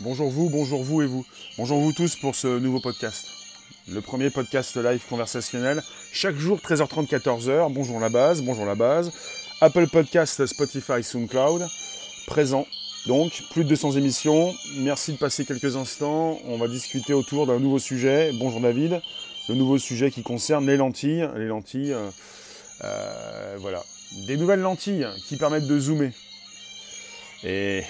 Bonjour vous, bonjour vous et vous. Bonjour vous tous pour ce nouveau podcast. Le premier podcast live conversationnel. Chaque jour, 13h30, 14h. Bonjour la base, bonjour la base. Apple Podcast, Spotify, SoundCloud. Présent. Donc, plus de 200 émissions. Merci de passer quelques instants. On va discuter autour d'un nouveau sujet. Bonjour David. Le nouveau sujet qui concerne les lentilles. Les lentilles, euh, euh, voilà. Des nouvelles lentilles qui permettent de zoomer. Et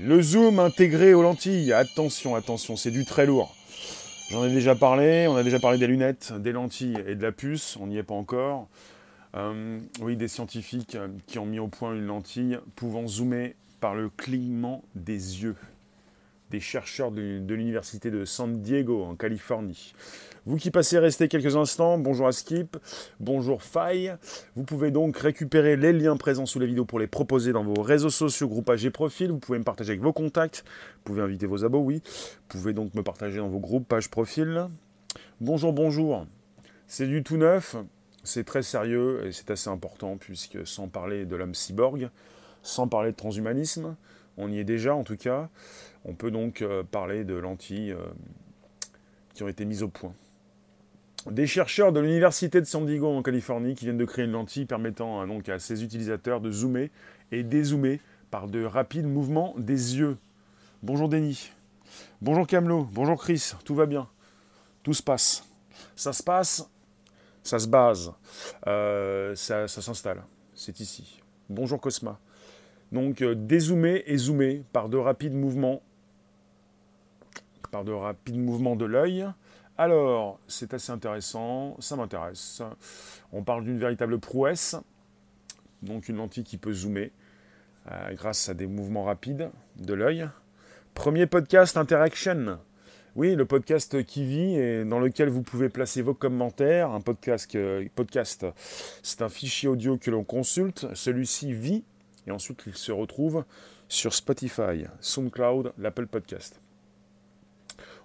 le zoom intégré aux lentilles, attention, attention, c'est du très lourd. J'en ai déjà parlé, on a déjà parlé des lunettes, des lentilles et de la puce, on n'y est pas encore. Euh, oui, des scientifiques qui ont mis au point une lentille pouvant zoomer par le clignement des yeux. Des chercheurs de, l'université de San Diego en Californie. Vous qui passez rester quelques instants, bonjour à Skip, bonjour Faille. Vous pouvez donc récupérer les liens présents sous la vidéo pour les proposer dans vos réseaux sociaux, groupages et profils. Vous pouvez me partager avec vos contacts, vous pouvez inviter vos abos, oui. Vous pouvez donc me partager dans vos groupes, pages, profils. Bonjour, bonjour. C'est du tout neuf, c'est très sérieux et c'est assez important puisque sans parler de l'homme cyborg, sans parler de transhumanisme, on y est déjà en tout cas, on peut donc euh, parler de lentilles euh, qui ont été mises au point. Des chercheurs de l'université de San Diego en Californie qui viennent de créer une lentille permettant hein, donc à ses utilisateurs de zoomer et dézoomer par de rapides mouvements des yeux. Bonjour Denis. Bonjour Camelot. Bonjour Chris. Tout va bien. Tout se passe. Ça se passe. Ça se base. Euh, ça, s'installe. C'est ici. Bonjour Cosma. Donc euh, dézoomer et zoomer par de rapides mouvements. Par de rapides mouvements de l'œil alors, c'est assez intéressant, ça m'intéresse. On parle d'une véritable prouesse, donc une lentille qui peut zoomer euh, grâce à des mouvements rapides de l'œil. Premier podcast Interaction. Oui, le podcast qui vit et dans lequel vous pouvez placer vos commentaires. Un podcast, podcast c'est un fichier audio que l'on consulte. Celui-ci vit et ensuite il se retrouve sur Spotify, SoundCloud, l'Apple Podcast.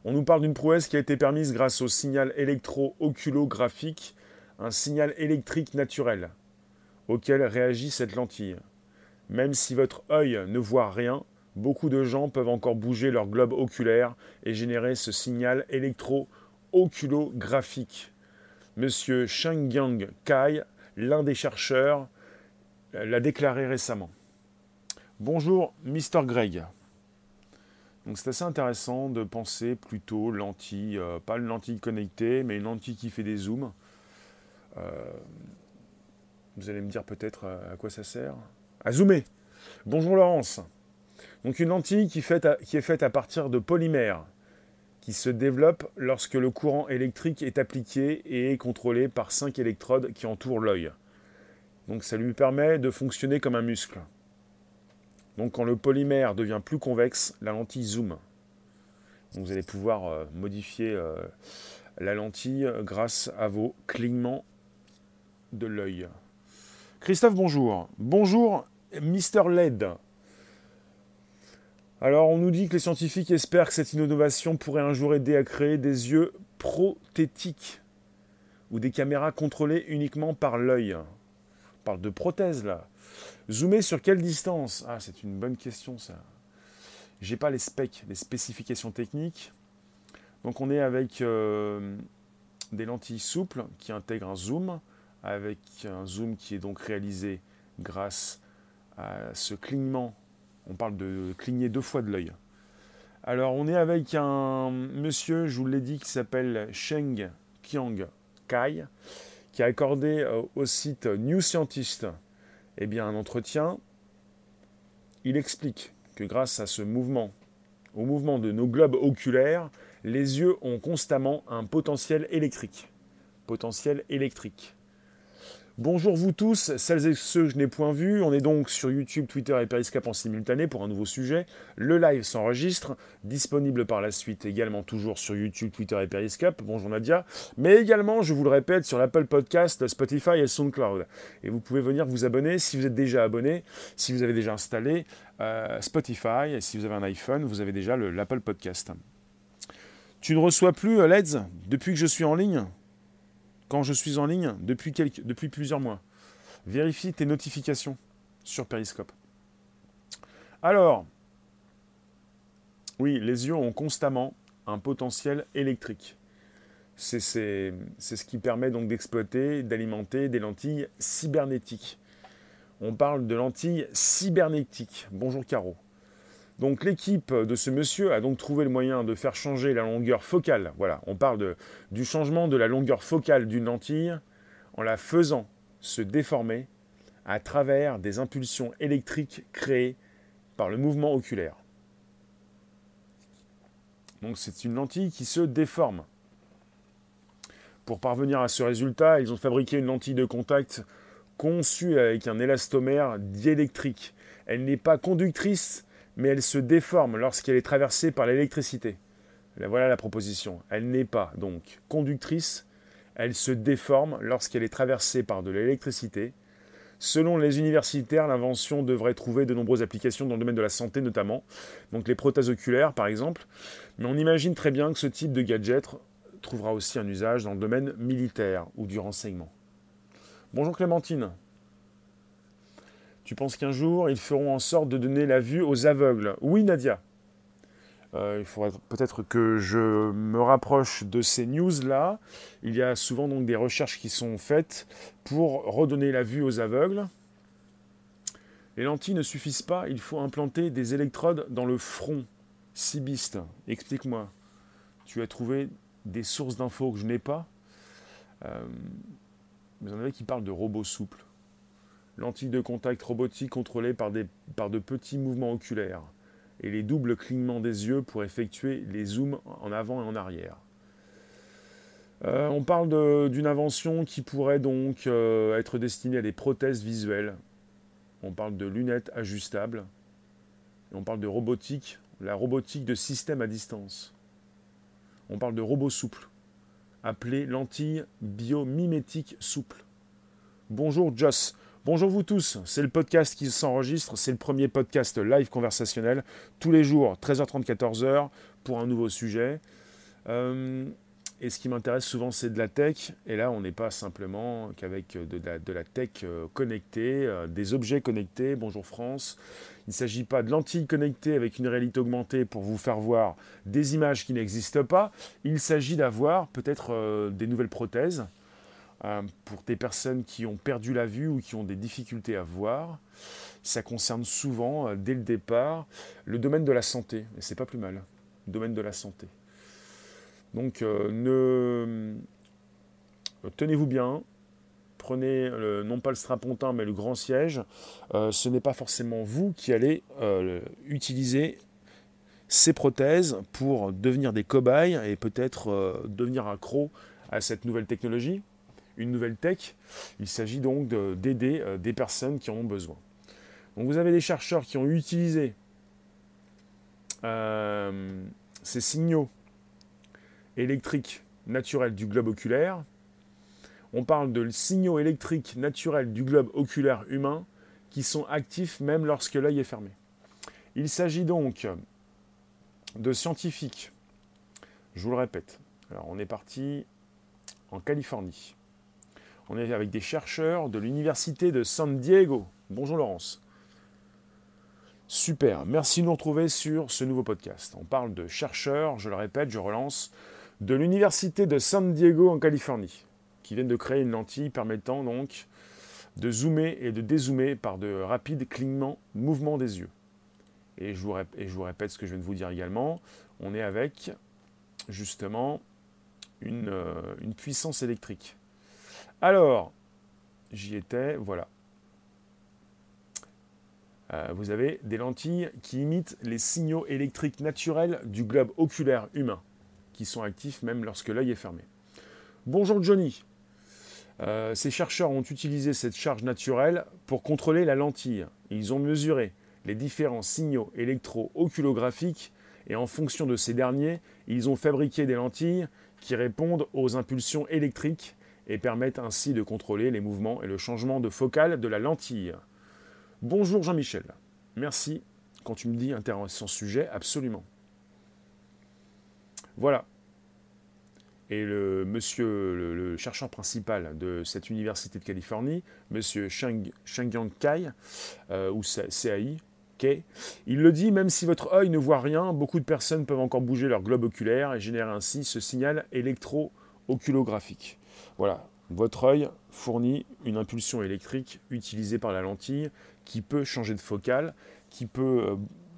On nous parle d'une prouesse qui a été permise grâce au signal électro-oculographique, un signal électrique naturel, auquel réagit cette lentille. Même si votre œil ne voit rien, beaucoup de gens peuvent encore bouger leur globe oculaire et générer ce signal électro-oculographique. Monsieur Shengyang Kai, l'un des chercheurs, l'a déclaré récemment. Bonjour, Mr. Greg. Donc c'est assez intéressant de penser plutôt lentille, euh, pas une lentille connectée, mais une lentille qui fait des zooms. Euh, vous allez me dire peut-être euh, à quoi ça sert? À zoomer Bonjour Laurence Donc une lentille qui, qui est faite à partir de polymères, qui se développe lorsque le courant électrique est appliqué et est contrôlé par cinq électrodes qui entourent l'œil. Donc ça lui permet de fonctionner comme un muscle. Donc quand le polymère devient plus convexe, la lentille zoom. vous allez pouvoir euh, modifier euh, la lentille grâce à vos clignements de l'œil. Christophe, bonjour. Bonjour, Mister LED. Alors, on nous dit que les scientifiques espèrent que cette innovation pourrait un jour aider à créer des yeux prothétiques ou des caméras contrôlées uniquement par l'œil. On parle de prothèses là. Zoomer sur quelle distance? Ah, c'est une bonne question ça. J'ai pas les specs, les spécifications techniques. Donc on est avec euh, des lentilles souples qui intègrent un zoom, avec un zoom qui est donc réalisé grâce à ce clignement. On parle de cligner deux fois de l'œil. Alors on est avec un monsieur, je vous l'ai dit, qui s'appelle Sheng Qiang Kai, qui a accordé euh, au site New Scientist eh un entretien, il explique que grâce à ce mouvement, au mouvement de nos globes oculaires, les yeux ont constamment un potentiel électrique. Potentiel électrique. Bonjour vous tous, celles et ceux que je n'ai point vus. On est donc sur YouTube, Twitter et Periscope en simultané pour un nouveau sujet. Le live s'enregistre, disponible par la suite également toujours sur YouTube, Twitter et Periscope. Bonjour Nadia. Mais également, je vous le répète, sur l'Apple Podcast, Spotify et SoundCloud. Et vous pouvez venir vous abonner si vous êtes déjà abonné, si vous avez déjà installé euh, Spotify et si vous avez un iPhone, vous avez déjà l'Apple Podcast. Tu ne reçois plus euh, LEDs depuis que je suis en ligne? Quand je suis en ligne depuis, quelques, depuis plusieurs mois. Vérifie tes notifications sur Periscope. Alors, Oui, les yeux ont constamment un potentiel électrique. C'est ce qui permet donc d'exploiter, d'alimenter des lentilles cybernétiques. On parle de lentilles cybernétiques. Bonjour Caro. Donc l'équipe de ce monsieur a donc trouvé le moyen de faire changer la longueur focale. Voilà, on parle du changement de la longueur focale d'une lentille en la faisant se déformer à travers des impulsions électriques créées par le mouvement oculaire. Donc c'est une lentille qui se déforme. Pour parvenir à ce résultat, ils ont fabriqué une lentille de contact conçue avec un élastomère diélectrique. Elle n'est pas conductrice, mais elle se déforme lorsqu'elle est traversée par l'électricité. Voilà la proposition. Elle n'est pas donc conductrice, elle se déforme lorsqu'elle est traversée par de l'électricité. Selon les universitaires, l'invention devrait trouver de nombreuses applications dans le domaine de la santé notamment, donc les prothèses oculaires par exemple, mais on imagine très bien que ce type de gadget trouvera aussi un usage dans le domaine militaire ou du renseignement. Bonjour Clémentine. Tu penses qu'un jour, ils feront en sorte de donner la vue aux aveugles Oui, Nadia. Euh, il faudrait peut-être que je me rapproche de ces news-là. Il y a souvent donc des recherches qui sont faites pour redonner la vue aux aveugles. Les lentilles ne suffisent pas, il faut implanter des électrodes dans le front. Sibiste, explique-moi. Tu as trouvé des sources d'infos que je n'ai pas euh, Vous en avez qui parlent de robots souples. Lentilles de contact robotique contrôlées par, de petits mouvements oculaires et les doubles clignements des yeux pour effectuer les zooms en avant et en arrière. Euh, on parle d'une invention qui pourrait donc euh, être destinée à des prothèses visuelles. On parle de lunettes ajustables. On parle de robotique, la robotique de système à distance. On parle de robots souples, appelés lentilles biomimétiques souples. Bonjour Joss, Bonjour vous tous, c'est le podcast qui s'enregistre, c'est le premier podcast live conversationnel, tous les jours, 13h30, 14h, pour un nouveau sujet. Euh, et ce qui m'intéresse souvent, c'est de la tech. Et là, on n'est pas simplement qu'avec de, la, tech euh, connectée, euh, des objets connectés. Bonjour France. Il ne s'agit pas de lentilles connectées avec une réalité augmentée pour vous faire voir des images qui n'existent pas. Il s'agit d'avoir peut-être des nouvelles prothèses euh, pour des personnes qui ont perdu la vue ou qui ont des difficultés à voir. Ça concerne souvent, euh, dès le départ, le domaine de la santé. Et c'est pas plus mal. Le domaine de la santé. Donc, euh, ne... tenez-vous bien. Prenez non pas le strapontin, mais le grand siège. ce n'est pas forcément vous qui allez utiliser ces prothèses pour devenir des cobayes et peut-être devenir accro à cette nouvelle technologie une nouvelle tech. Il s'agit donc d'aider euh, des personnes qui en ont besoin. Donc vous avez des chercheurs qui ont utilisé euh, ces signaux électriques naturels du globe oculaire. On parle de signaux électriques naturels du globe oculaire humain qui sont actifs même lorsque l'œil est fermé. Il s'agit donc de scientifiques, je vous le répète. Alors on est parti en Californie. On est avec des chercheurs de l'Université de San Diego. Bonjour Laurence. Super, merci de nous retrouver sur ce nouveau podcast. On parle de chercheurs, je le répète, je relance, de l'Université de San Diego en Californie, qui viennent de créer une lentille permettant donc de zoomer et de dézoomer par de rapides clignements, mouvements des yeux. Et je, vous répète ce que je viens de vous dire également, on est avec justement une, euh, une puissance électrique. Alors, j'y étais, voilà. Euh, vous avez des lentilles qui imitent les signaux électriques naturels du globe oculaire humain, qui sont actifs même lorsque l'œil est fermé. Bonjour Johnny. Euh, ces chercheurs ont utilisé cette charge naturelle pour contrôler la lentille. Ils ont mesuré les différents signaux électro-oculographiques et en fonction de ces derniers, ils ont fabriqué des lentilles qui répondent aux impulsions électriques et permettent ainsi de contrôler les mouvements et le changement de focale de la lentille. Bonjour Jean-Michel. Merci quand tu me dis intéressant sujet, absolument. Voilà. Et le monsieur, le, chercheur principal de cette université de Californie, monsieur Sheng, Kai, euh, ou CAI, Ok Il le dit, même si votre œil ne voit rien, beaucoup de personnes peuvent encore bouger leur globe oculaire et générer ainsi ce signal électro-oculographique. Voilà, votre œil fournit une impulsion électrique utilisée par la lentille qui peut changer de focale, qui, peut, euh,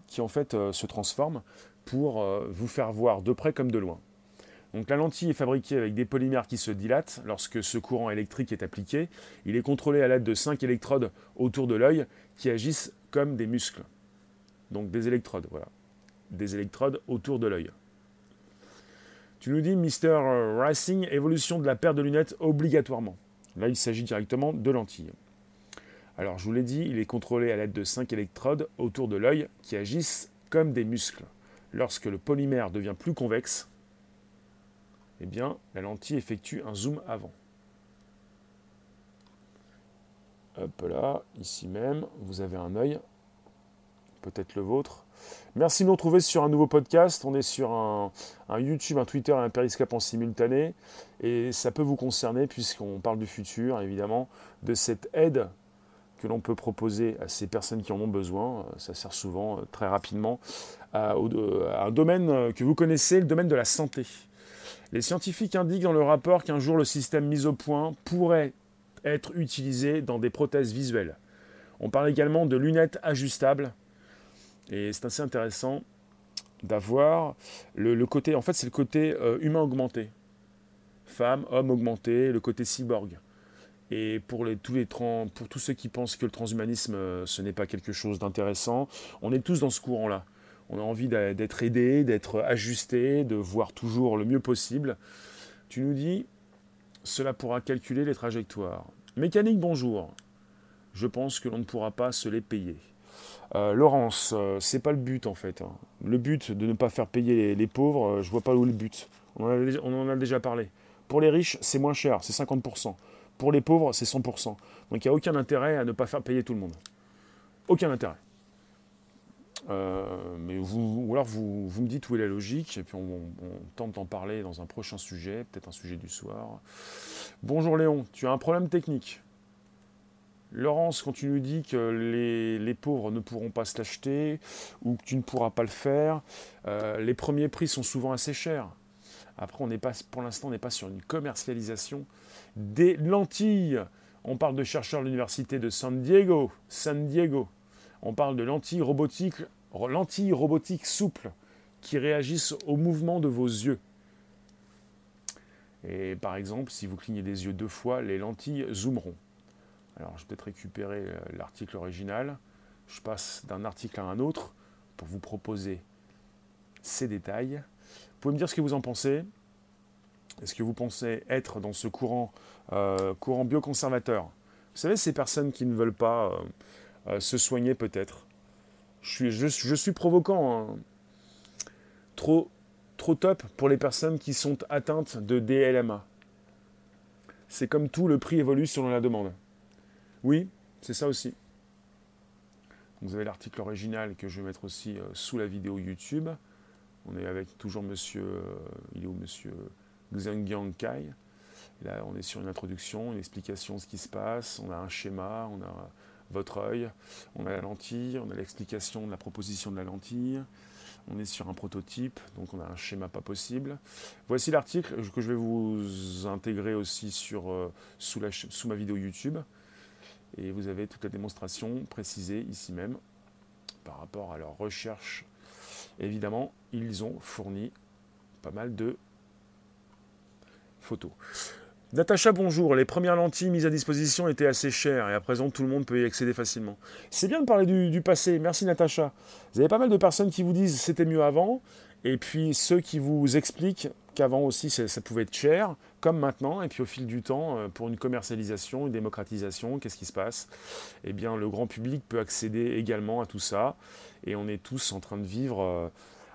qui en fait euh, se transforme pour euh, vous faire voir de près comme de loin. Donc la lentille est fabriquée avec des polymères qui se dilatent lorsque ce courant électrique est appliqué. Il est contrôlé à l'aide de 5 électrodes autour de l'œil qui agissent comme des muscles. Donc des électrodes, voilà. Des électrodes autour de l'œil. Tu nous dis, Mr. Racing, évolution de la paire de lunettes obligatoirement. Là, il s'agit directement de lentilles. Alors, je vous l'ai dit, il est contrôlé à l'aide de 5 électrodes autour de l'œil qui agissent comme des muscles. Lorsque le polymère devient plus convexe, eh bien, la lentille effectue un zoom avant. Hop là, ici même, vous avez un œil, peut-être le vôtre. Merci de nous retrouver sur un nouveau podcast. On est sur un, YouTube, un Twitter et un Periscope en simultané. Et ça peut vous concerner puisqu'on parle du futur, évidemment, de cette aide que l'on peut proposer à ces personnes qui en ont besoin. Ça sert souvent, euh, très rapidement, à, à un domaine que vous connaissez, le domaine de la santé. Les scientifiques indiquent dans le rapport qu'un jour le système mis au point pourrait être utilisé dans des prothèses visuelles. On parle également de lunettes ajustables. Et c'est assez intéressant d'avoir le, côté, en fait c'est le côté euh, humain augmenté. Femme, homme augmenté, le côté cyborg. Et pour, les, tous les pour tous ceux qui pensent que le transhumanisme, euh, ce n'est pas quelque chose d'intéressant, on est tous dans ce courant-là. On a envie d'être aidé, d'être ajusté, de voir toujours le mieux possible. Tu nous dis, cela pourra calculer les trajectoires. Mécanique, bonjour. Je pense que l'on ne pourra pas se les payer. Euh, Laurence, euh, c'est pas le but en fait. Hein. Le but de ne pas faire payer les, pauvres, euh, je vois pas où est le but. On en, a, déjà parlé. Pour les riches, c'est moins cher, c'est 50%. Pour les pauvres, c'est 100%. Donc il n'y a aucun intérêt à ne pas faire payer tout le monde. Aucun intérêt. Mais vous, ou alors vous, vous, me dites où est la logique, et puis on, tente d'en parler dans un prochain sujet, peut-être un sujet du soir. Bonjour Léon, tu as un problème technique. Laurence, quand tu nous dis que les, pauvres ne pourront pas se l'acheter ou que tu ne pourras pas le faire, euh, les premiers prix sont souvent assez chers. Après, pour l'instant, on n'est pas sur une commercialisation des lentilles. On parle de chercheurs à l'université de San Diego. San Diego. On parle de lentilles robotiques, lentilles robotiques souples qui réagissent au mouvement de vos yeux. Et par exemple, si vous clignez des yeux deux fois, les lentilles zoomeront. Alors, je vais peut-être récupérer euh, l'article original. Je passe d'un article à un autre pour vous proposer ces détails. Vous pouvez me dire ce que vous en pensez. Est-ce que vous pensez être dans ce courant, euh, courant bioconservateur? Vous savez, ces personnes qui ne veulent pas euh, se soigner peut-être. Je suis, je, suis provoquant. Hein. Trop, trop top pour les personnes qui sont atteintes de DLMA. C'est comme tout, le prix évolue selon la demande. Oui, c'est ça aussi. Vous avez l'article original que je vais mettre aussi euh, sous la vidéo YouTube. On est avec toujours monsieur, euh, il est où monsieur Kai. Là, on est sur une introduction, une explication de ce qui se passe. On a un schéma, on a votre œil, on a la lentille, on a l'explication de la proposition de la lentille, on est sur un prototype, donc on a un schéma pas possible. Voici l'article que je vais vous intégrer aussi sur, euh, sous ma vidéo YouTube. Et vous avez toute la démonstration précisée ici même par rapport à leur recherche. Évidemment, ils ont fourni pas mal de photos. Natacha, bonjour. Les premières lentilles mises à disposition étaient assez chères et à présent tout le monde peut y accéder facilement. C'est bien de parler du, passé. Merci Natacha. Vous avez pas mal de personnes qui vous disent c'était mieux avant et puis ceux qui vous expliquent qu'avant aussi ça, pouvait être cher, comme maintenant, et puis au fil du temps, euh, pour une commercialisation, une démocratisation, qu'est-ce qui se passe? Eh bien, le grand public peut accéder également à tout ça, et on est tous en train de vivre euh,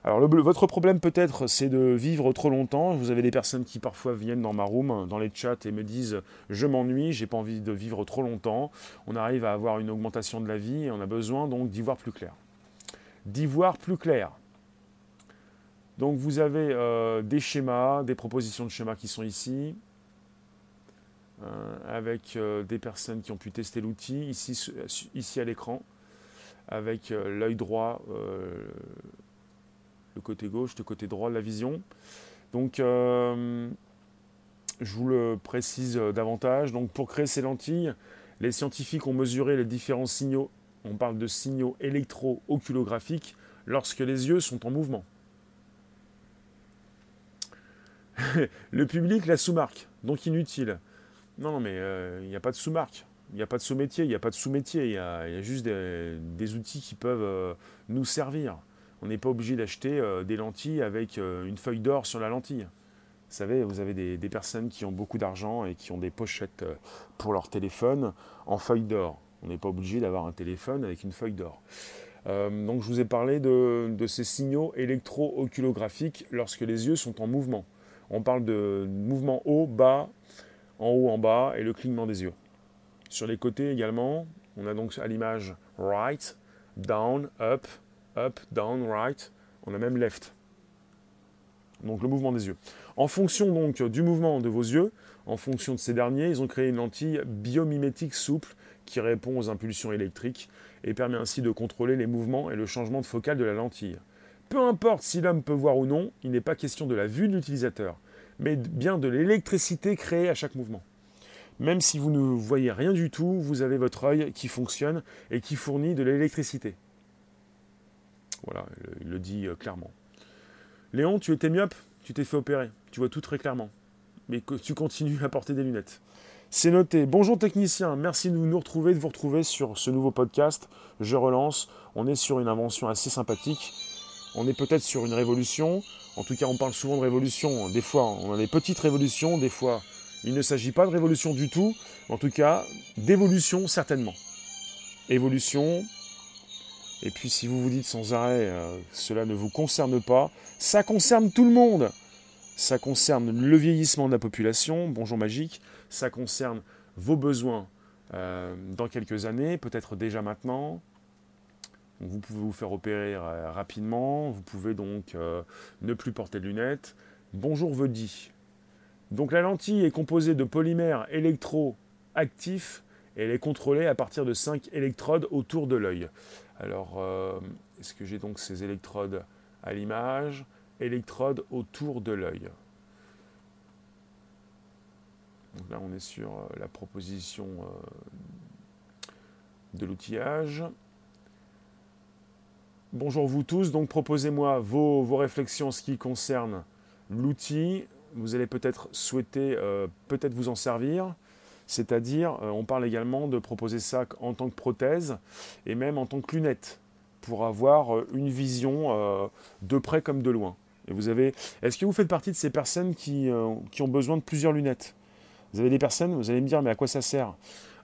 alors votre problème peut-être c'est de vivre trop longtemps. Vous avez des personnes qui parfois viennent dans ma room, dans les chats et me disent je m'ennuie, j'ai pas envie de vivre trop longtemps. On arrive à avoir une augmentation de la vie et on a besoin donc d'y voir plus clair. D'y voir plus clair. Donc vous avez euh, des schémas, des propositions de schémas qui sont ici, euh, avec euh, des personnes qui ont pu tester l'outil ici, ici à l'écran. avec l'œil droit, le côté gauche, le côté droit de la vision. Donc, je vous le précise davantage. Donc, pour créer ces lentilles, les scientifiques ont mesuré les différents signaux. On parle de signaux électro-oculographiques lorsque les yeux sont en mouvement. le public la sous-marque, donc inutile. Non, mais euh, il n'y a pas de sous-marque, il n'y a pas de sous-métier, il n'y a pas de sous-métier, il y, a juste des, outils qui peuvent euh, nous servir. On n'est pas obligé d'acheter euh, des lentilles avec une feuille d'or sur la lentille. Vous savez, vous avez des, personnes qui ont beaucoup d'argent et qui ont des pochettes pour leur téléphone en feuille d'or. On n'est pas obligé d'avoir un téléphone avec une feuille d'or. donc je vous ai parlé de ces signaux électro-oculographiques lorsque les yeux sont en mouvement. On parle de mouvement haut, bas, en haut, en bas et le clignement des yeux. Sur les côtés également, on a donc à l'image right, down, up, up, down, right. On a même left. Donc le mouvement des yeux. En fonction donc du mouvement de vos yeux, en fonction de ces derniers, ils ont créé une lentille biomimétique souple qui répond aux impulsions électriques et permet ainsi de contrôler les mouvements et le changement de focale de la lentille. Peu importe si l'homme peut voir ou non, il n'est pas question de la vue de l'utilisateur, mais bien de l'électricité créée à chaque mouvement. Même si vous ne voyez rien du tout, vous avez votre œil qui fonctionne et qui fournit de l'électricité. Voilà, il le dit euh, clairement. Léon, tu étais myope, tu t'es fait opérer, tu vois tout très clairement. Mais tu continues à porter des lunettes. C'est noté. Bonjour technicien, merci de nous retrouver, de vous retrouver sur ce nouveau podcast. Je relance. On est sur une invention assez sympathique on est peut-être sur une révolution. En tout cas, on parle souvent de révolution. Des fois, on a des petites révolutions. Des fois, il ne s'agit pas de révolution du tout. En tout cas, d'évolution certainement. Évolution. Et puis, si vous vous dites sans arrêt, euh, cela ne vous concerne pas, ça concerne tout le monde. Ça concerne le vieillissement de la population. Bonjour magique. Ça concerne vos besoins euh, dans quelques années, peut-être déjà maintenant vous pouvez vous faire opérer euh, rapidement, vous pouvez donc euh, ne plus porter de lunettes. Bonjour Vedi. Donc la lentille est composée de polymères électroactifs et elle est contrôlée à partir de 5 électrodes autour de l'œil. Alors, euh, est-ce que j'ai donc ces électrodes à l'image? Électrodes autour de l'œil. Donc là, on est sur la proposition de l'outillage. Bonjour vous tous, donc proposez-moi vos, réflexions en ce qui concerne l'outil. Vous allez peut-être souhaiter euh, peut-être vous en servir. C'est-à-dire, euh, on parle également de proposer ça en tant que prothèse et même en tant que lunette pour avoir euh, une vision de près comme de loin. Et vous avez, est-ce que vous faites partie de ces personnes qui, qui, ont besoin de plusieurs lunettes? Vous avez des personnes, vous allez me dire, mais à quoi ça sert?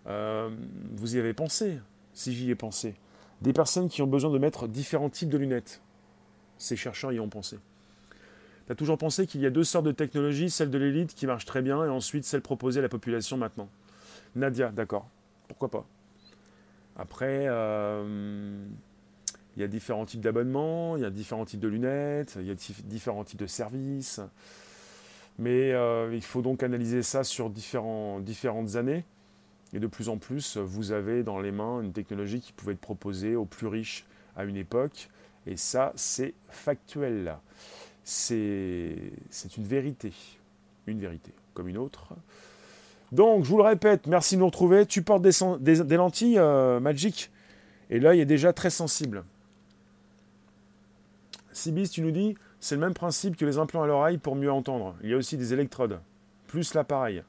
Vous y avez pensé, si j'y ai pensé des personnes qui ont besoin de mettre différents types de lunettes. Ces chercheurs y ont pensé. Tu as toujours pensé qu'il y a deux sortes de technologies, celle de l'élite qui marche très bien et ensuite celle proposée à la population maintenant. Nadia, d'accord. Pourquoi pas? Après, euh, il y a différents types d'abonnements, il y a différents types de lunettes, il y a différents types de services. Mais euh, il faut donc analyser ça sur différentes années. Et de plus en plus, vous avez dans les mains une technologie qui pouvait être proposée aux plus riches à une époque. Et ça, c'est factuel. C'est une vérité. Une vérité, comme une autre. Donc, je vous le répète, merci de nous retrouver. Tu portes des, lentilles euh, Magic? Et l'œil est déjà très sensible. Sibis, tu nous dis, c'est le même principe que les implants à l'oreille pour mieux entendre. Il y a aussi des électrodes, plus l'appareil.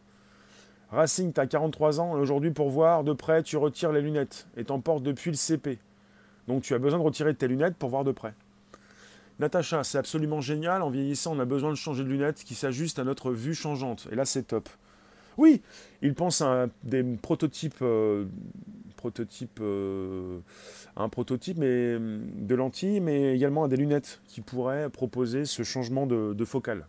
Racing, tu as 43 ans, et aujourd'hui, pour voir de près, tu retires les lunettes et t'en portes depuis le CP. Donc tu as besoin de retirer tes lunettes pour voir de près. Natacha, c'est absolument génial. En vieillissant, on a besoin de changer de lunettes qui s'ajustent à notre vue changeante. Et là, c'est top. Oui, il pense à des prototypes, euh, euh, un prototype mais, de lentilles, mais également à des lunettes qui pourraient proposer ce changement de, de focale.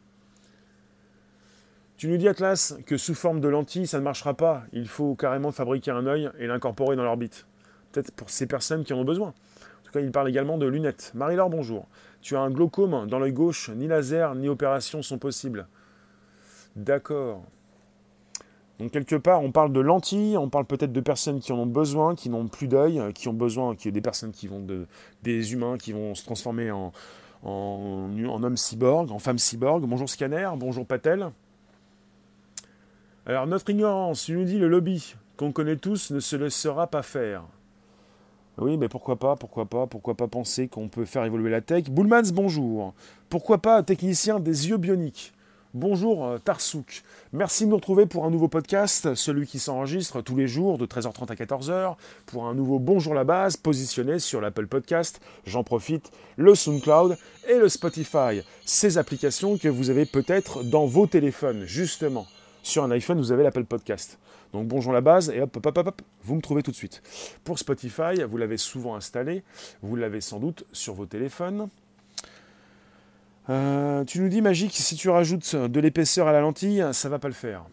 Tu nous dis, Atlas, que sous forme de lentille, ça ne marchera pas. Il faut carrément fabriquer un œil et l'incorporer dans l'orbite. Peut-être pour ces personnes qui en ont besoin. En tout cas, il parle également de lunettes. Marie-Laure, bonjour. Tu as un glaucome dans l'œil gauche. Ni laser, ni opération sont possibles. D'accord. Donc quelque part, on parle de lentilles, on parle peut-être de personnes qui en ont besoin, qui n'ont plus d'œil, qui ont besoin, qui des personnes qui vont de, des humains qui vont se transformer en, en, en homme cyborg, en femme cyborg. Bonjour Scanner, bonjour Patel. Alors notre ignorance, il nous dit le lobby qu'on connaît tous ne se laissera pas faire. Oui, mais pourquoi pas, pourquoi pas, pourquoi pas penser qu'on peut faire évoluer la tech? Bullmans, bonjour. Pourquoi pas technicien des yeux bioniques? Bonjour euh, Tarsouk. Merci de nous retrouver pour un nouveau podcast, celui qui s'enregistre tous les jours de 13h30 à 14h, pour un nouveau Bonjour la base positionné sur l'Apple Podcast. J'en profite, le SoundCloud et le Spotify. Ces applications que vous avez peut-être dans vos téléphones, justement. Sur un iPhone, vous avez l'Apple Podcast. Donc bonjour la base et hop, hop, hop, hop, vous me trouvez tout de suite. Pour Spotify, vous l'avez souvent installé, vous l'avez sans doute sur vos téléphones. Euh, tu nous dis, Magique, si tu rajoutes de l'épaisseur à la lentille, ça va pas le faire.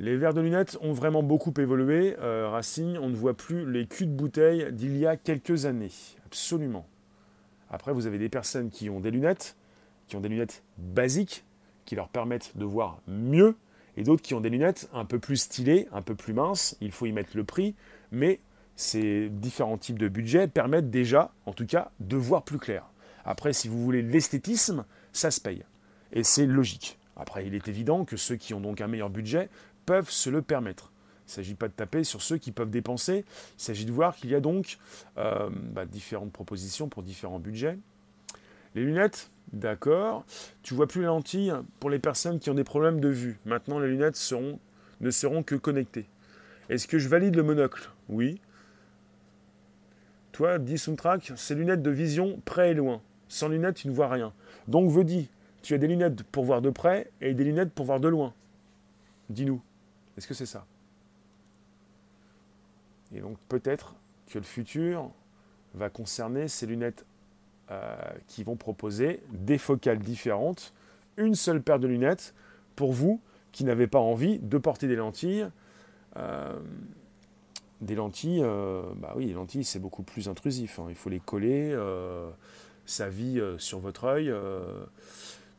Les verres de lunettes ont vraiment beaucoup évolué. Euh, Racine, on ne voit plus les culs de bouteille d'il y a quelques années. Absolument. Après, vous avez des personnes qui ont des lunettes, qui ont des lunettes basiques, qui leur permettent de voir mieux, et d'autres qui ont des lunettes un peu plus stylées, un peu plus minces. Il faut y mettre le prix, mais ces différents types de budgets permettent déjà, en tout cas, de voir plus clair. Après, si vous voulez l'esthétisme, ça se paye. Et c'est logique. Après, il est évident que ceux qui ont donc un meilleur budget peuvent se le permettre. Il ne s'agit pas de taper sur ceux qui peuvent dépenser, il s'agit de voir qu'il y a donc euh, bah, différentes propositions pour différents budgets. Les lunettes, d'accord. Tu vois plus les lentilles pour les personnes qui ont des problèmes de vue. Maintenant, les lunettes ne seront que connectées. Est-ce que je valide le monocle? Oui. Toi, dit Soundtrack, c'est lunettes de vision près et loin. Sans lunettes, tu ne vois rien. Donc, veux dire, tu as des lunettes pour voir de près et des lunettes pour voir de loin. Dis-nous, est-ce que c'est ça? Et donc, peut-être que le futur va concerner ces lunettes qui vont proposer des focales différentes, une seule paire de lunettes pour vous qui n'avez pas envie de porter des lentilles. Euh, des lentilles, euh, bah oui, les lentilles c'est beaucoup plus intrusif. Hein. Il faut les coller ça vit euh, sur votre œil. Euh,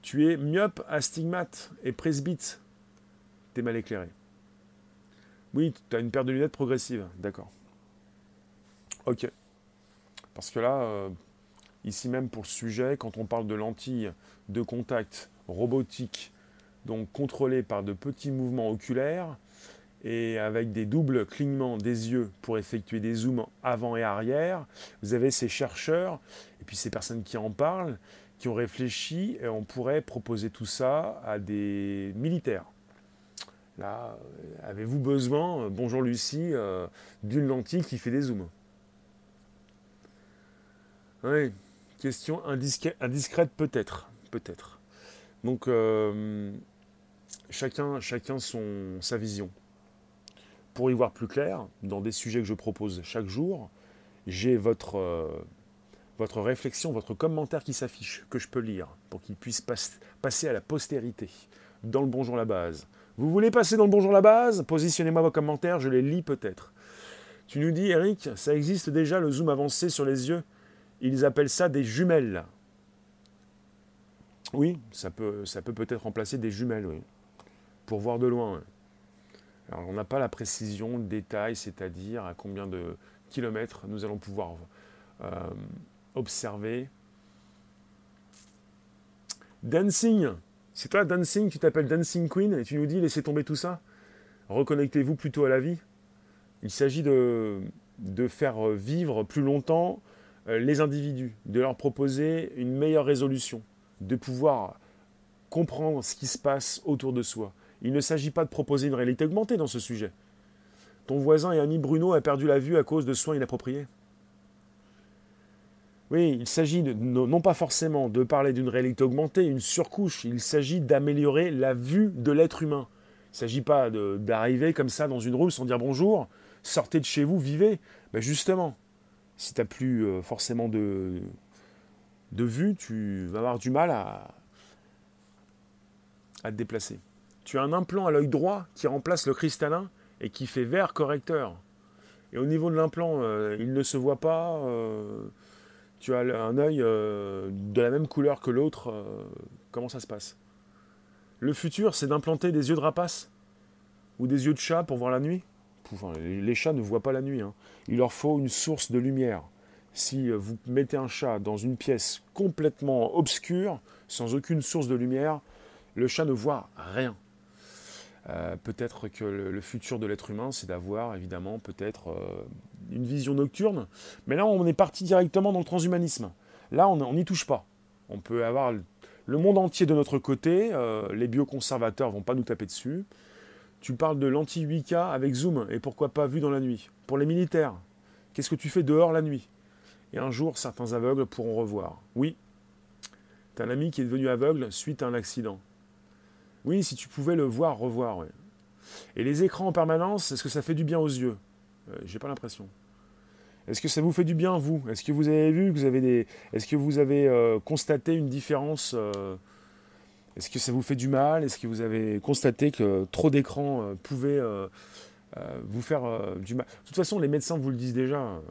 tu es myope, astigmate et presbyte. es mal éclairé. Oui, tu as une paire de lunettes progressive, d'accord. Ok. Parce que là, euh, ici même pour le sujet, quand on parle de lentilles de contact robotiques, donc contrôlées par de petits mouvements oculaires, et avec des doubles clignements des yeux pour effectuer des zooms avant et arrière, vous avez ces chercheurs et puis ces personnes qui en parlent, qui ont réfléchi, et on pourrait proposer tout ça à des militaires. Là, avez-vous besoin, euh, bonjour Lucie, euh, d'une lentille qui fait des zooms? Oui, question indiscrète peut-être, peut-être. Donc, chacun, chacun son, sa vision. Pour y voir plus clair, dans des sujets que je propose chaque jour, j'ai votre, euh, votre réflexion, votre commentaire qui s'affiche, que je peux lire, pour qu'il puisse passer à la postérité, dans le Bonjour la base. Vous voulez passer dans le Bonjour la base? Positionnez-moi vos commentaires, je les lis peut-être. Tu nous dis, Eric, ça existe déjà le zoom avancé sur les yeux. Ils appellent ça des jumelles. Oui, ça peut ça peut peut-être remplacer des jumelles, oui. Pour voir de loin. Alors, on n'a pas la précision, le détail, c'est-à-dire à combien de kilomètres nous allons pouvoir euh, observer. Dancing, c'est toi Dancing, tu t'appelles Dancing Queen et tu nous dis laissez tomber tout ça. Reconnectez-vous plutôt à la vie. Il s'agit de, de, faire vivre plus longtemps euh, les individus, de leur proposer une meilleure résolution, de pouvoir comprendre ce qui se passe autour de soi. Il ne s'agit pas de proposer une réalité augmentée dans ce sujet. Ton voisin et ami Bruno a perdu la vue à cause de soins inappropriés. Oui, il s'agit non pas forcément de parler d'une réalité augmentée, une surcouche, il s'agit d'améliorer la vue de l'être humain. Il ne s'agit pas d'arriver comme ça dans une rue sans dire bonjour, sortez de chez vous, vivez. Ben justement, si tu n'as plus euh, forcément de, vue, tu vas avoir du mal à, te déplacer. Tu as un implant à l'œil droit qui remplace le cristallin et qui fait vert correcteur. Et au niveau de l'implant, euh, il ne se voit pas. Euh, tu as un œil de la même couleur que l'autre. comment ça se passe? Le futur, c'est d'implanter des yeux de rapace ou des yeux de chat pour voir la nuit? Les chats ne voient pas la nuit. Hein. Il leur faut une source de lumière. Si euh, vous mettez un chat dans une pièce complètement obscure, sans aucune source de lumière, le chat ne voit rien. Euh, peut-être que le, futur de l'être humain, c'est d'avoir évidemment peut-être euh, une vision nocturne. Mais là, on est parti directement dans le transhumanisme. Là, on n'y touche pas. On peut avoir le monde entier de notre côté. Les bioconservateurs vont pas nous taper dessus. Tu parles de l'anti-8K avec Zoom, et pourquoi pas vu dans la nuit Pour les militaires, qu'est-ce que tu fais dehors la nuit? Et un jour, certains aveugles pourront revoir. Oui, tu as un ami qui est devenu aveugle suite à un accident. Oui, si tu pouvais le voir, revoir. Et les écrans en permanence, est-ce que ça fait du bien aux yeux? Euh, J'ai pas l'impression. Est-ce que ça vous fait du bien, vous? Est-ce que vous avez vu vous avez des. Est-ce que vous avez euh, constaté une différence euh, Est-ce que ça vous fait du mal? Est-ce que vous avez constaté que trop d'écrans pouvait vous faire du mal? De toute façon, les médecins vous le disent déjà.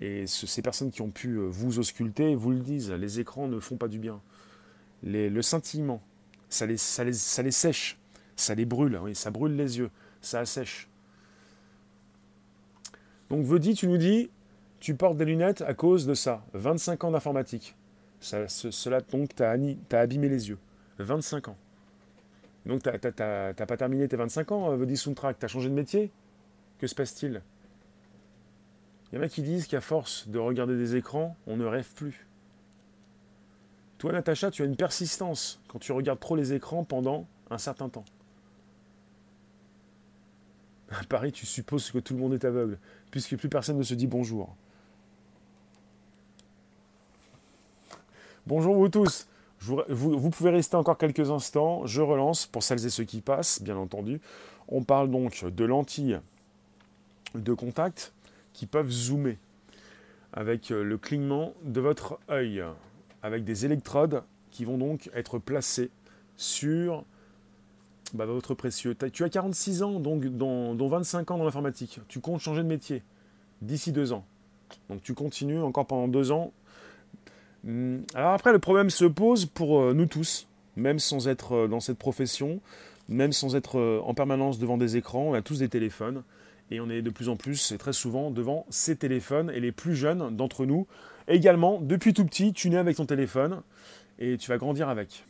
Et ces personnes qui ont pu vous ausculter vous le disent. Les écrans ne font pas du bien. le scintillement, ça les, sèche, ça les brûle, ça brûle les yeux, ça assèche. Donc Vedi, tu nous dis, tu portes des lunettes à cause de ça. 25 ans d'informatique. Cela donc as abîmé les yeux. 25 ans. Donc t'as pas terminé tes 25 ans, Vedi Soundtrack, t'as changé de métier? Que se passe-t-il? Il y en a qui disent qu'à force de regarder des écrans, on ne rêve plus. Toi, Natacha, tu as une persistance quand tu regardes trop les écrans pendant un certain temps. À Paris, tu supposes que tout le monde est aveugle, puisque plus personne ne se dit bonjour. Bonjour vous tous. vous, pouvez rester encore quelques instants. Je relance pour celles et ceux qui passent, bien entendu. On parle donc de lentilles de contact qui peuvent zoomer avec le clignement de votre œil avec des électrodes qui vont donc être placées sur bah, votre précieux. Tu as 46 ans, donc dont, 25 ans dans l'informatique. Tu comptes changer de métier d'ici deux ans. Donc tu continues encore pendant deux ans. Hmm, alors après, le problème se pose pour euh, nous tous, même sans être euh, dans cette profession, même sans être euh, en permanence devant des écrans. On a tous des téléphones et on est de plus en plus et très souvent devant ces téléphones. Et les plus jeunes d'entre nous Également, depuis tout petit, tu nais avec ton téléphone et tu vas grandir avec.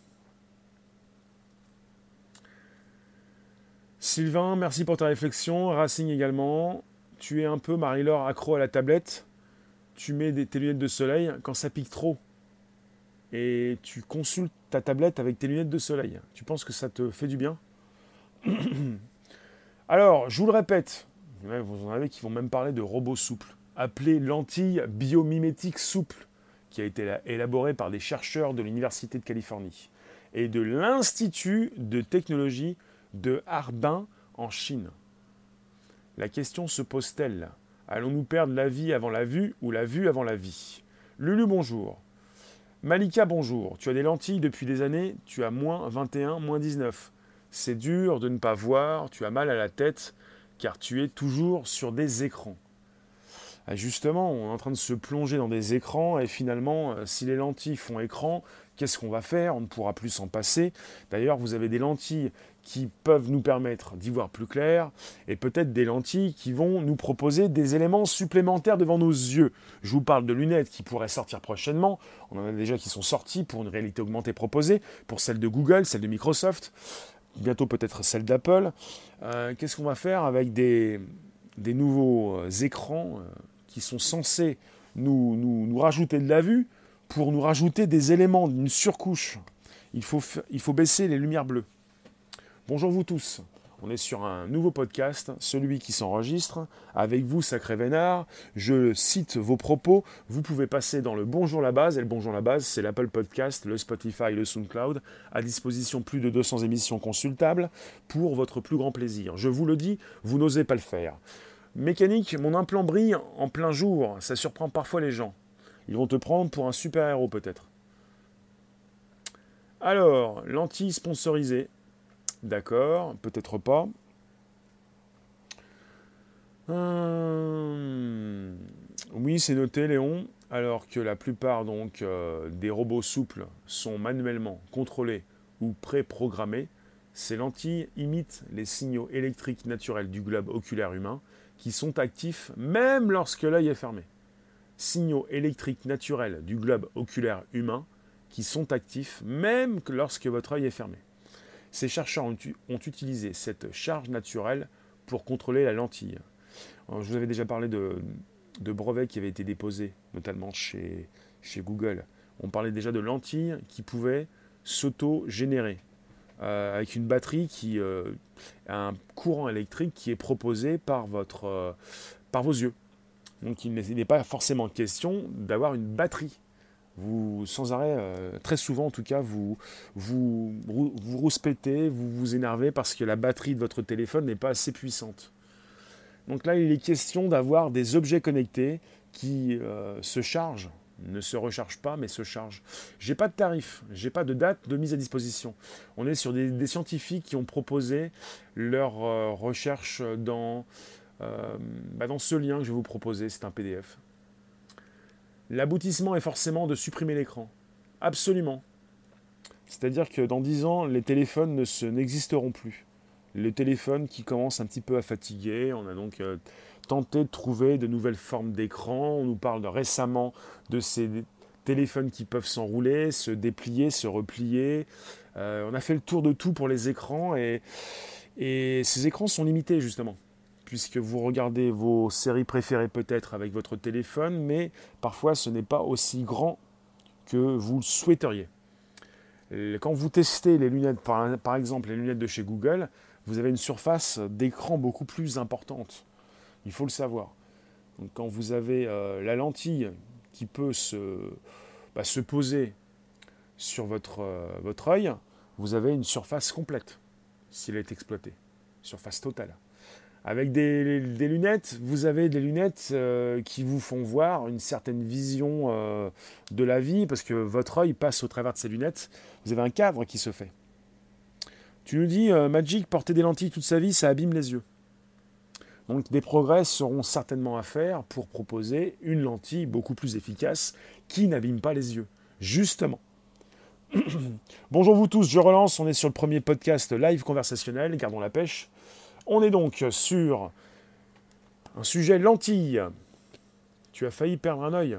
Sylvain, merci pour ta réflexion. Racing également. Tu es un peu, Marie-Laure, accro à la tablette. Tu mets tes lunettes de soleil quand ça pique trop. Et tu consultes ta tablette avec tes lunettes de soleil. Tu penses que ça te fait du bien? Alors, je vous le répète, vous en avez qui vont même parler de robots souples appelée lentille biomimétique souple, qui a été élaborée par des chercheurs de l'Université de Californie et de l'Institut de technologie de Harbin en Chine. La question se pose-t-elle? Allons-nous perdre la vie avant la vue ou la vue avant la vie? Lulu, bonjour. Malika, bonjour. Tu as des lentilles depuis des années, tu as moins 21, moins 19. C'est dur de ne pas voir, tu as mal à la tête, car tu es toujours sur des écrans. Ah, justement, on est en train de se plonger dans des écrans et finalement, euh, si les lentilles font écran, qu'est-ce qu'on va faire? On ne pourra plus s'en passer. D'ailleurs, vous avez des lentilles qui peuvent nous permettre d'y voir plus clair et peut-être des lentilles qui vont nous proposer des éléments supplémentaires devant nos yeux. Je vous parle de lunettes qui pourraient sortir prochainement. On en a déjà qui sont sorties pour une réalité augmentée proposée, pour celle de Google, celle de Microsoft, bientôt peut-être celle d'Apple. Euh, qu'est-ce qu'on va faire avec des, nouveaux euh, écrans qui sont censés nous, rajouter de la vue pour nous rajouter des éléments d'une surcouche? Il faut baisser les lumières bleues. Bonjour vous tous. On est sur un nouveau podcast, celui qui s'enregistre. Avec vous, Sacré Vénard, je cite vos propos. Vous pouvez passer dans le Bonjour la base. Et le Bonjour la base, c'est l'Apple Podcast, le Spotify, le SoundCloud. À disposition plus de 200 émissions consultables pour votre plus grand plaisir. Je vous le dis, vous n'osez pas le faire. Mécanique, mon implant brille en plein jour, ça surprend parfois les gens. Ils vont te prendre pour un super-héros peut-être. Alors, lentilles sponsorisées. D'accord, peut-être pas. Hum, oui, c'est noté, Léon. Alors que la plupart donc euh, des robots souples sont manuellement contrôlés ou préprogrammés, Ces lentilles imitent les signaux électriques naturels du globe oculaire humain qui sont actifs même lorsque l'œil est fermé. Signaux électriques naturels du globe oculaire humain qui sont actifs même lorsque votre œil est fermé. Ces chercheurs ont, utilisé cette charge naturelle pour contrôler la lentille. je vous avais déjà parlé de, brevets qui avaient été déposés, notamment chez, Google. On parlait déjà de lentilles qui pouvaient s'auto-générer. Euh, avec une batterie qui euh, a un courant électrique qui est proposé par, votre, euh, par vos yeux. Donc il n'est pas forcément question d'avoir une batterie. Vous, sans arrêt, très souvent en tout cas, vous vous, vous rouspétez, vous vous énervez parce que la batterie de votre téléphone n'est pas assez puissante. Donc là, il est question d'avoir des objets connectés qui se chargent ne se recharge pas mais se charge. J'ai pas de tarif, j'ai pas de date de mise à disposition. On est sur des, scientifiques qui ont proposé leur euh, recherche dans, euh, bah, dans ce lien que je vais vous proposer, c'est un PDF. L'aboutissement est forcément de supprimer l'écran. Absolument. C'est-à-dire que dans 10 ans, les téléphones ne n'existeront plus. Les téléphones qui commencent un petit peu à fatiguer, on a donc euh, tenter de trouver de nouvelles formes d'écran. On nous parle récemment de ces téléphones qui peuvent s'enrouler, se déplier, se replier. Euh, on a fait le tour de tout pour les écrans et ces écrans sont limités justement puisque vous regardez vos séries préférées peut-être avec votre téléphone, mais parfois ce n'est pas aussi grand que vous le souhaiteriez. Quand vous testez les lunettes, par exemple les lunettes de chez Google, vous avez une surface d'écran beaucoup plus importante. Il faut le savoir. Quand vous avez euh, la lentille qui peut se, bah, se poser sur votre, euh, votre œil, vous avez une surface complète, s'il est exploité, surface totale. Avec des, lunettes, vous avez des lunettes euh, qui vous font voir une certaine vision de la vie, parce que votre œil passe au travers de ces lunettes, vous avez un cadre qui se fait. Tu nous dis, Magic, porter des lentilles toute sa vie, ça abîme les yeux. Donc des progrès seront certainement à faire pour proposer une lentille beaucoup plus efficace qui n'abîme pas les yeux. Justement. Bonjour vous tous, je relance, on est sur le premier podcast live conversationnel, gardons la pêche. On est donc sur un sujet lentille. Tu as failli perdre un œil.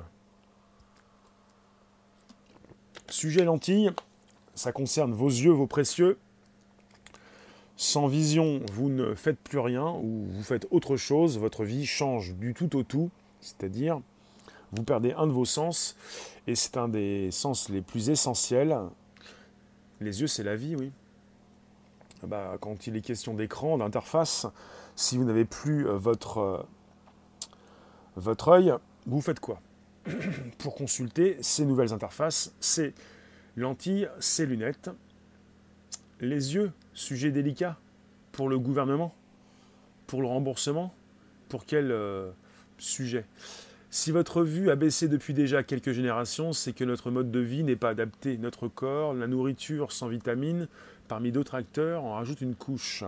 Sujet lentille, ça concerne vos yeux, vos précieux. Sans vision, vous ne faites plus rien ou vous faites autre chose, votre vie change du tout au tout, c'est-à-dire vous perdez un de vos sens et c'est un des sens les plus essentiels. Les yeux, c'est la vie, oui. Ah bah, quand il est question d'écran, d'interface, si vous n'avez plus euh, votre, euh, votre œil, vous faites quoi? Pour consulter ces nouvelles interfaces, ces lentilles, ces lunettes, les yeux, sujet délicat pour le gouvernement, pour le remboursement, pour quel euh, sujet? Si votre vue a baissé depuis déjà quelques générations, c'est que notre mode de vie n'est pas adapté. Notre corps, la nourriture sans vitamines, parmi d'autres acteurs, en rajoute une couche.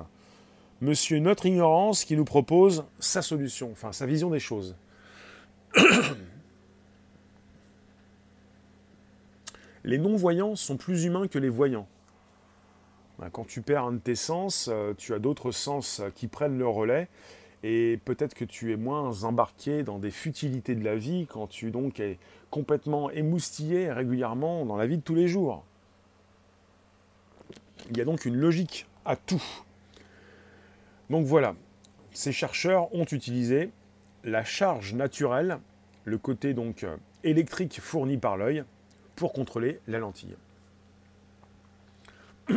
Monsieur Notre Ignorance qui nous propose sa solution, enfin sa vision des choses. les non-voyants sont plus humains que les voyants. Ben, quand tu perds un de tes sens, euh, tu as d'autres sens qui prennent le relais et peut-être que tu es moins embarqué dans des futilités de la vie quand tu donc es complètement émoustillé régulièrement dans la vie de tous les jours. Il y a donc une logique à tout. Donc voilà, ces chercheurs ont utilisé la charge naturelle, le côté donc euh, électrique fourni par l'œil, pour contrôler la lentille.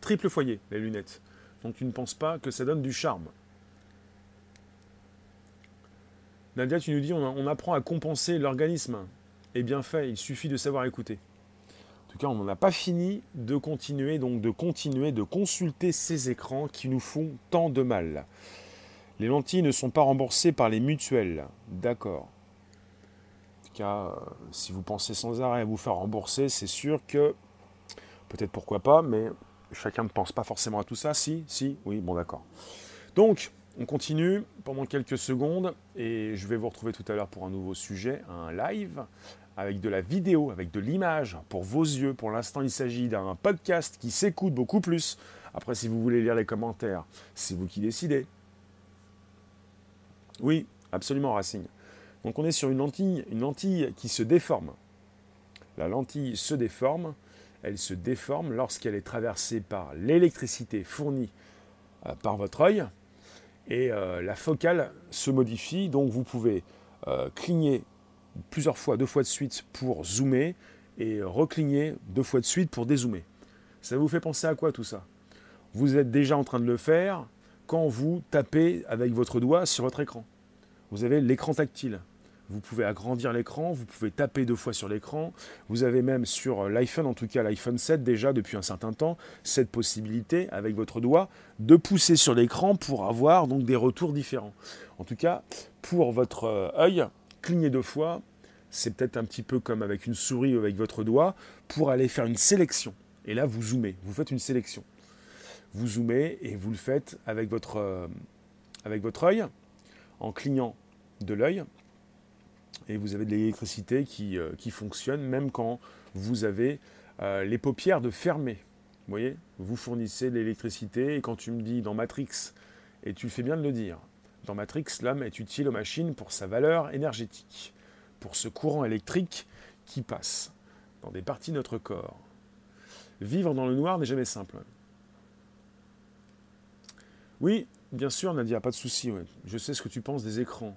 Triple foyer, les lunettes. Donc tu ne penses pas que ça donne du charme. Nadia, tu nous dis, on, apprend à compenser l'organisme. Eh bien fait, il suffit de savoir écouter. En tout cas, on n'a pas fini de continuer, donc de continuer de consulter ces écrans qui nous font tant de mal. Les lentilles ne sont pas remboursées par les mutuelles. D'accord. En tout cas, euh, si vous pensez sans arrêt à vous faire rembourser, c'est sûr que, peut-être pourquoi pas, mais chacun ne pense pas forcément à tout ça. Si, si, oui, bon d'accord. Donc, on continue pendant quelques secondes et je vais vous retrouver tout à l'heure pour un nouveau sujet, un live avec de la vidéo, avec de l'image pour vos yeux. Pour l'instant, il s'agit d'un podcast qui s'écoute beaucoup plus Après, si vous voulez lire les commentaires, c'est vous qui décidez. Oui, absolument, Racing. Donc on est sur une lentille, une lentille qui se déforme. La lentille se déforme, elle se déforme lorsqu'elle est traversée par l'électricité fournie euh, par votre œil, et euh, la focale se modifie, donc vous pouvez euh, cligner plusieurs fois, deux fois de suite pour zoomer, et recligner deux fois de suite pour dézoomer. Ça vous fait penser à quoi tout ça? Vous êtes déjà en train de le faire quand vous tapez avec votre doigt sur votre écran. Vous avez l'écran tactile. Vous pouvez agrandir l'écran, vous pouvez taper deux fois sur l'écran. Vous avez même sur l'iPhone, en tout cas l'iPhone 7 déjà depuis un certain temps, cette possibilité avec votre doigt de pousser sur l'écran pour avoir donc des retours différents. En tout cas, pour votre euh, œil, cligner deux fois, c'est peut-être un petit peu comme avec une souris ou avec votre doigt pour aller faire une sélection. Et là, vous zoomez, vous faites une sélection. Vous zoomez et vous le faites avec votre, euh, œil en clignant de l'œil et vous avez de l'électricité qui, euh, fonctionne même quand vous avez euh, les paupières de fermer. Vous voyez Vous fournissez l'électricité et quand tu me dis dans Matrix, et tu fais bien de le dire, dans Matrix, l'homme est utile aux machines pour sa valeur énergétique, pour ce courant électrique qui passe dans des parties de notre corps. Vivre dans le noir n'est jamais simple. Oui, bien sûr, Nadia, pas de souci. Je sais ce que tu penses des écrans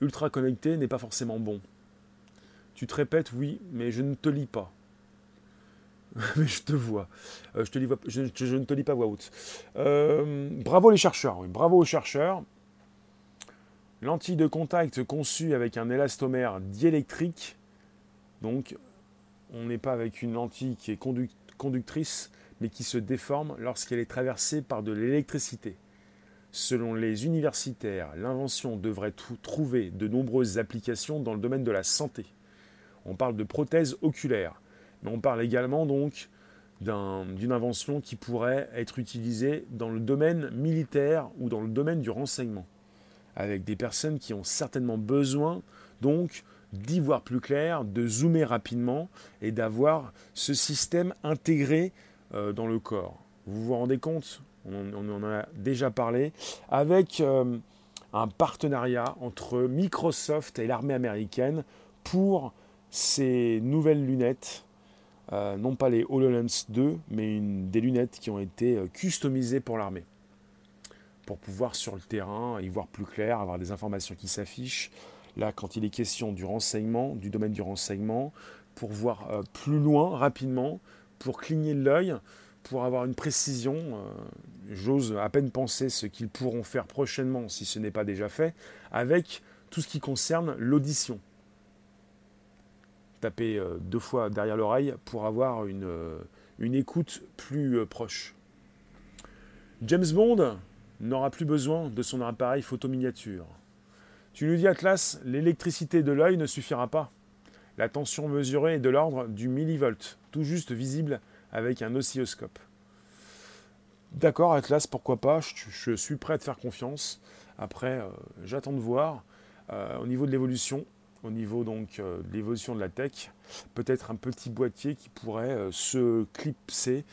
ultra connecté n'est pas forcément bon. Tu te répètes, oui, mais je ne te lis pas. mais je te vois. Euh, je, ne te lis pas voix haute. Euh, bravo les chercheurs, oui, bravo aux chercheurs. Lentille de contact conçue avec un élastomère diélectrique. Donc, on n'est pas avec une lentille qui est conductrice, mais qui se déforme lorsqu'elle est traversée par de l'électricité. Selon les universitaires, l'invention devrait trouver de nombreuses applications dans le domaine de la santé. On parle de prothèses oculaires, mais on parle également donc d'une invention qui pourrait être utilisée dans le domaine militaire ou dans le domaine du renseignement, avec des personnes qui ont certainement besoin donc d'y voir plus clair, de zoomer rapidement et d'avoir ce système intégré euh, dans le corps. Vous vous rendez compte? On, en a déjà parlé, avec euh, un partenariat entre Microsoft et l'armée américaine pour ces nouvelles lunettes, euh, non pas les HoloLens 2, mais des lunettes qui ont été customisées pour l'armée, pour pouvoir sur le terrain y voir plus clair, avoir des informations qui s'affichent. Là, quand il est question du renseignement, du domaine du renseignement, pour voir plus loin rapidement, pour cligner l'œil, pour avoir une précision, euh, j'ose à peine penser ce qu'ils pourront faire prochainement, si ce n'est pas déjà fait, avec tout ce qui concerne l'audition. Taper euh, deux fois derrière l'oreille pour avoir une, euh, une écoute plus proche. James Bond n'aura plus besoin de son appareil photo miniature. Tu nous dis Atlas, l'électricité de l'œil ne suffira pas. La tension mesurée est de l'ordre du millivolt, tout juste visible avec un oscilloscope. D'accord, Atlas, pourquoi pas, je, suis prêt à te faire confiance. Après, euh, j'attends de voir euh, au niveau de l'évolution, au niveau donc euh, de l'évolution de la tech, peut-être un petit boîtier qui pourrait se clipser,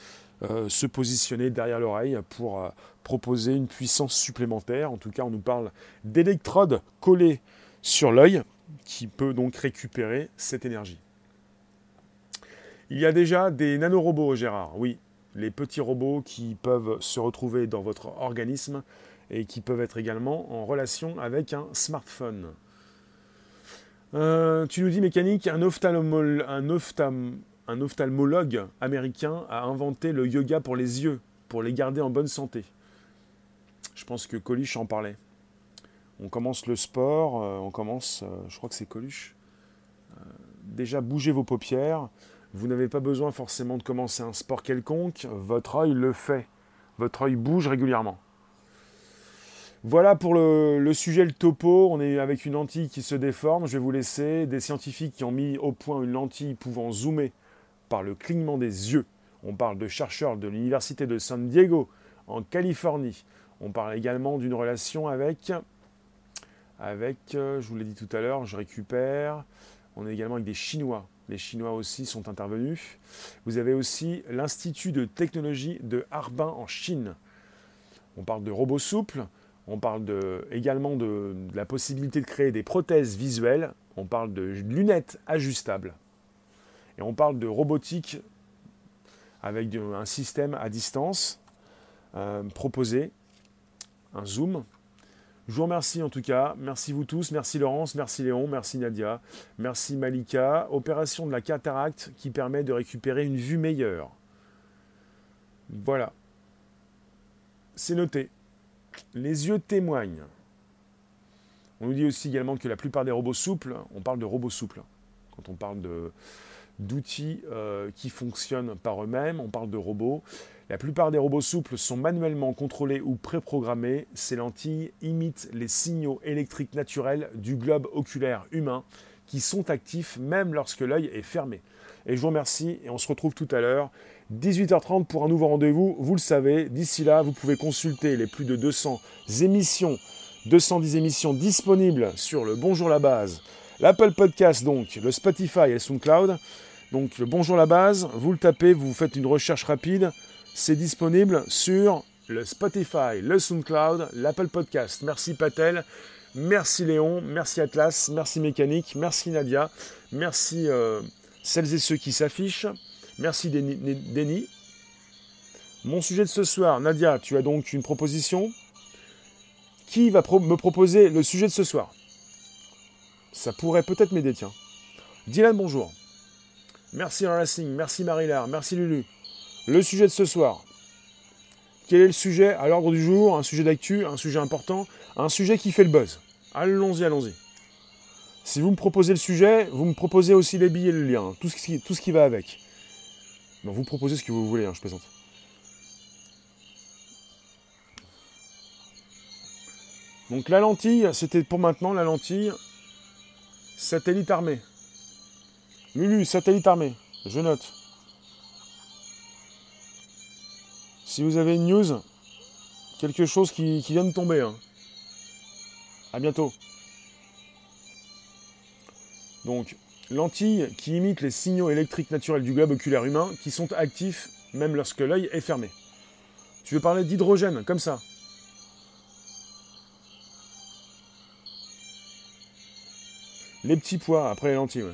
se positionner derrière l'oreille pour proposer une puissance supplémentaire. En tout cas, on nous parle d'électrodes collées sur l'œil qui peut donc récupérer cette énergie. Il y a déjà des nanorobots, Gérard, oui, les petits robots qui peuvent se retrouver dans votre organisme et qui peuvent être également en relation avec un smartphone. Euh, tu nous dis mécanique, un, ophtalmologue américain a inventé le yoga pour les yeux, pour les garder en bonne santé. Je pense que Coluche en parlait. On commence le sport, euh, on commence, euh, je crois que c'est Coluche. déjà bougez vos paupières, vous n'avez pas besoin forcément de commencer un sport quelconque, votre œil le fait. Votre œil bouge régulièrement. Voilà pour le, sujet, le topo. On est avec une lentille qui se déforme. Je vais vous laisser des scientifiques qui ont mis au point une lentille pouvant zoomer par le clignement des yeux. On parle de chercheurs de l'Université de San Diego en Californie. On parle également d'une relation avec, avec, euh, je vous l'ai dit tout à l'heure, je récupère, On est également avec des Chinois. Les Chinois aussi sont intervenus. Vous avez aussi l'Institut de technologie de Harbin en Chine. On parle de robots souples. On parle également de, la possibilité de créer des prothèses visuelles. On parle de lunettes ajustables. Et on parle de robotique avec un système à distance euh, proposé, un zoom, je vous remercie en tout cas. Merci vous tous. Merci Laurence, merci Léon, merci Nadia, merci Malika. Opération de la cataracte qui permet de récupérer une vue meilleure. Voilà. C'est noté. Les yeux témoignent. On nous dit aussi également que la plupart des robots souples, on parle de robots souples. Quand on parle d'outils euh, qui fonctionnent par eux-mêmes, on parle de robots. La plupart des robots souples sont manuellement contrôlés ou préprogrammés. Ces lentilles imitent les signaux électriques naturels du globe oculaire humain qui sont actifs même lorsque l'œil est fermé. Et je vous remercie et on se retrouve tout à l'heure. 18h30 pour un nouveau rendez-vous. Vous le savez, d'ici là, vous pouvez consulter les plus de 200 émissions, 210 émissions disponibles sur le Bonjour la base, l'Apple Podcast donc, le Spotify et le SoundCloud. Donc le Bonjour la base, vous le tapez, vous faites une recherche rapide c'est disponible sur le Spotify, le SoundCloud, l'Apple Podcast. Merci Patel, merci Léon, merci Atlas, merci Mécanique, merci Nadia, merci euh, celles et ceux qui s'affichent, merci Denis. Mon sujet de ce soir, Nadia, tu as donc une proposition Qui va me proposer le sujet de ce soir? Ça pourrait peut-être m'aider, tiens. Dylan, bonjour. Merci Racing, merci Marilard, merci Lulu. Le sujet de ce soir. Quel est le sujet à l'ordre du jour? Un sujet d'actu, un sujet important, un sujet qui fait le buzz. Allons-y, allons-y. Si vous me proposez le sujet, vous me proposez aussi les billets et le lien, tout ce qui, tout ce qui va avec. Vous proposez ce que vous voulez, hein, je plaisante. Donc la lentille, c'était pour maintenant la lentille satellite armé. Lulu, satellite armé, je note. Si vous avez une news, quelque chose qui, vient de tomber. Hein. À bientôt. Donc, lentilles qui imitent les signaux électriques naturels du globe oculaire humain qui sont actifs même lorsque l'œil est fermé. Tu veux parler d'hydrogène, comme ça. Les petits pois après les lentilles,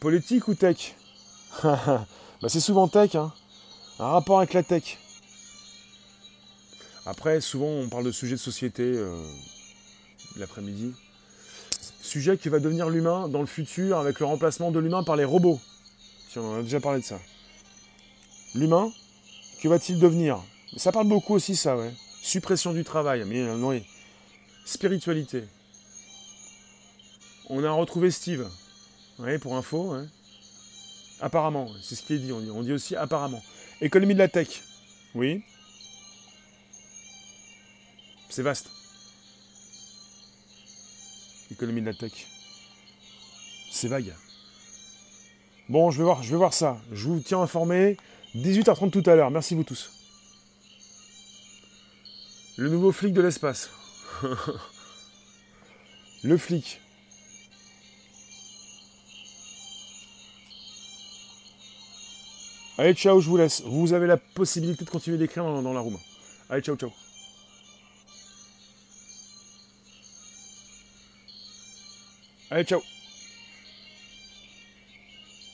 Politique ou tech? Bah, C'est souvent tech, hein. Un rapport avec la tech. Après, souvent, on parle de sujets de société euh, l'après-midi. Sujet qui va devenir l'humain dans le futur avec le remplacement de l'humain par les robots. On en a déjà parlé de ça. L'humain, que va-t-il devenir? Ça parle beaucoup aussi, ça, ouais. Suppression du travail, mais euh, non, oui. Spiritualité. On a retrouvé Steve. Oui, pour info. Apparemment, c'est ce qui est dit. On dit aussi apparemment. Économie de la tech. Oui. C'est vaste. Économie de la tech. C'est vague. Bon, je vais voir, je vais voir ça. Je vous tiens informé. 18h30 tout à l'heure. Merci vous tous. Le nouveau flic de l'espace. Le flic. Allez, ciao, je vous laisse. Vous avez la possibilité de continuer d'écrire dans, la room. Allez, ciao, ciao. Allez, ciao.